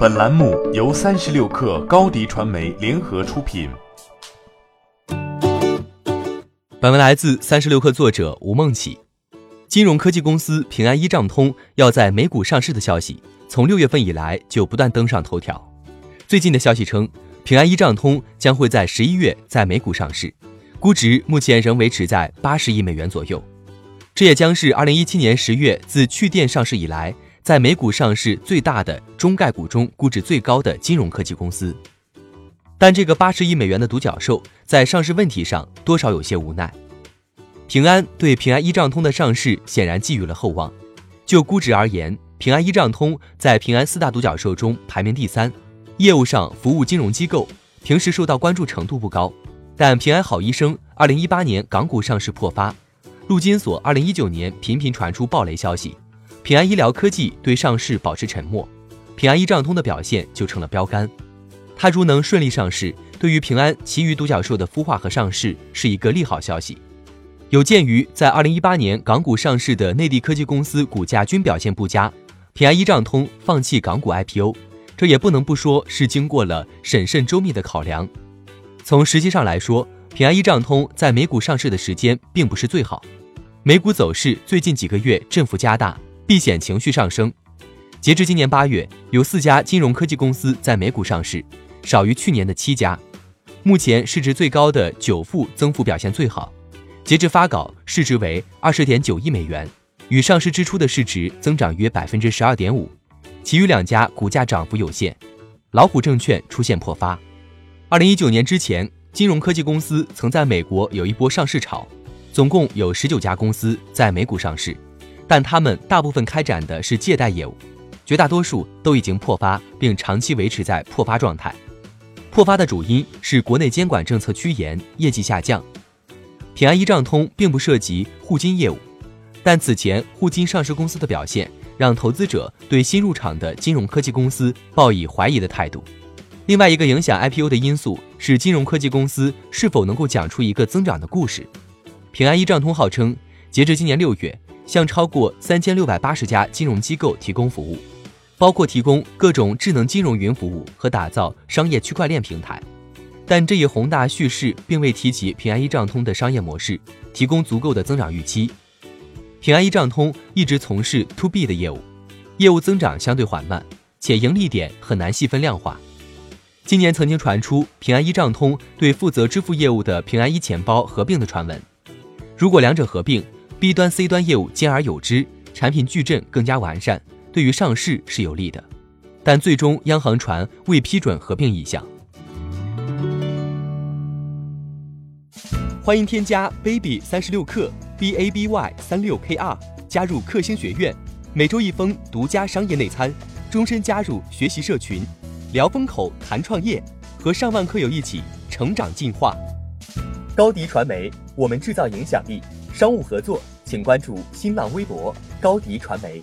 本栏目由三十六氪高低传媒联合出品。本文来自三十六氪作者吴梦起。金融科技公司平安一账通要在美股上市的消息，从六月份以来就不断登上头条。最近的消息称，平安一账通将会在十一月在美股上市，估值目前仍维持在八十亿美元左右。这也将是二零一七年十月自趣电上市以来。在美股上市最大的中概股中，估值最高的金融科技公司，但这个八十亿美元的独角兽在上市问题上多少有些无奈。平安对平安一账通的上市显然寄予了厚望。就估值而言，平安一账通在平安四大独角兽中排名第三，业务上服务金融机构，平时受到关注程度不高。但平安好医生二零一八年港股上市破发，陆金所二零一九年频频传出暴雷消息。平安医疗科技对上市保持沉默，平安一账通的表现就成了标杆。它如能顺利上市，对于平安其余独角兽的孵化和上市是一个利好消息。有鉴于在二零一八年港股上市的内地科技公司股价均表现不佳，平安一账通放弃港股 IPO，这也不能不说是经过了审慎周密的考量。从时机上来说，平安一账通在美股上市的时间并不是最好，美股走势最近几个月振幅加大。避险情绪上升，截至今年八月，有四家金融科技公司在美股上市，少于去年的七家。目前市值最高的九富增幅表现最好，截至发稿市值为二十点九亿美元，与上市之初的市值增长约百分之十二点五。其余两家股价涨幅有限。老虎证券出现破发。二零一九年之前，金融科技公司曾在美国有一波上市潮，总共有十九家公司在美股上市。但他们大部分开展的是借贷业务，绝大多数都已经破发，并长期维持在破发状态。破发的主因是国内监管政策趋严，业绩下降。平安一账通并不涉及互金业务，但此前互金上市公司的表现让投资者对新入场的金融科技公司抱以怀疑的态度。另外一个影响 IPO 的因素是金融科技公司是否能够讲出一个增长的故事。平安一账通号称，截至今年六月。向超过三千六百八十家金融机构提供服务，包括提供各种智能金融云服务和打造商业区块链平台。但这一宏大叙事并未提及平安一账通的商业模式，提供足够的增长预期。平安一账通一直从事 to B 的业务，业务增长相对缓慢，且盈利点很难细分量化。今年曾经传出平安一账通对负责支付业务的平安一钱包合并的传闻，如果两者合并。B 端 C 端业务兼而有之，产品矩阵更加完善，对于上市是有利的。但最终央行传未批准合并意向。欢迎添加 baby 三十六克 b a b y 三六 k r 加入克星学院，每周一封独家商业内参，终身加入学习社群，聊风口谈创业，和上万课友一起成长进化。高迪传媒，我们制造影响力。商务合作，请关注新浪微博高迪传媒。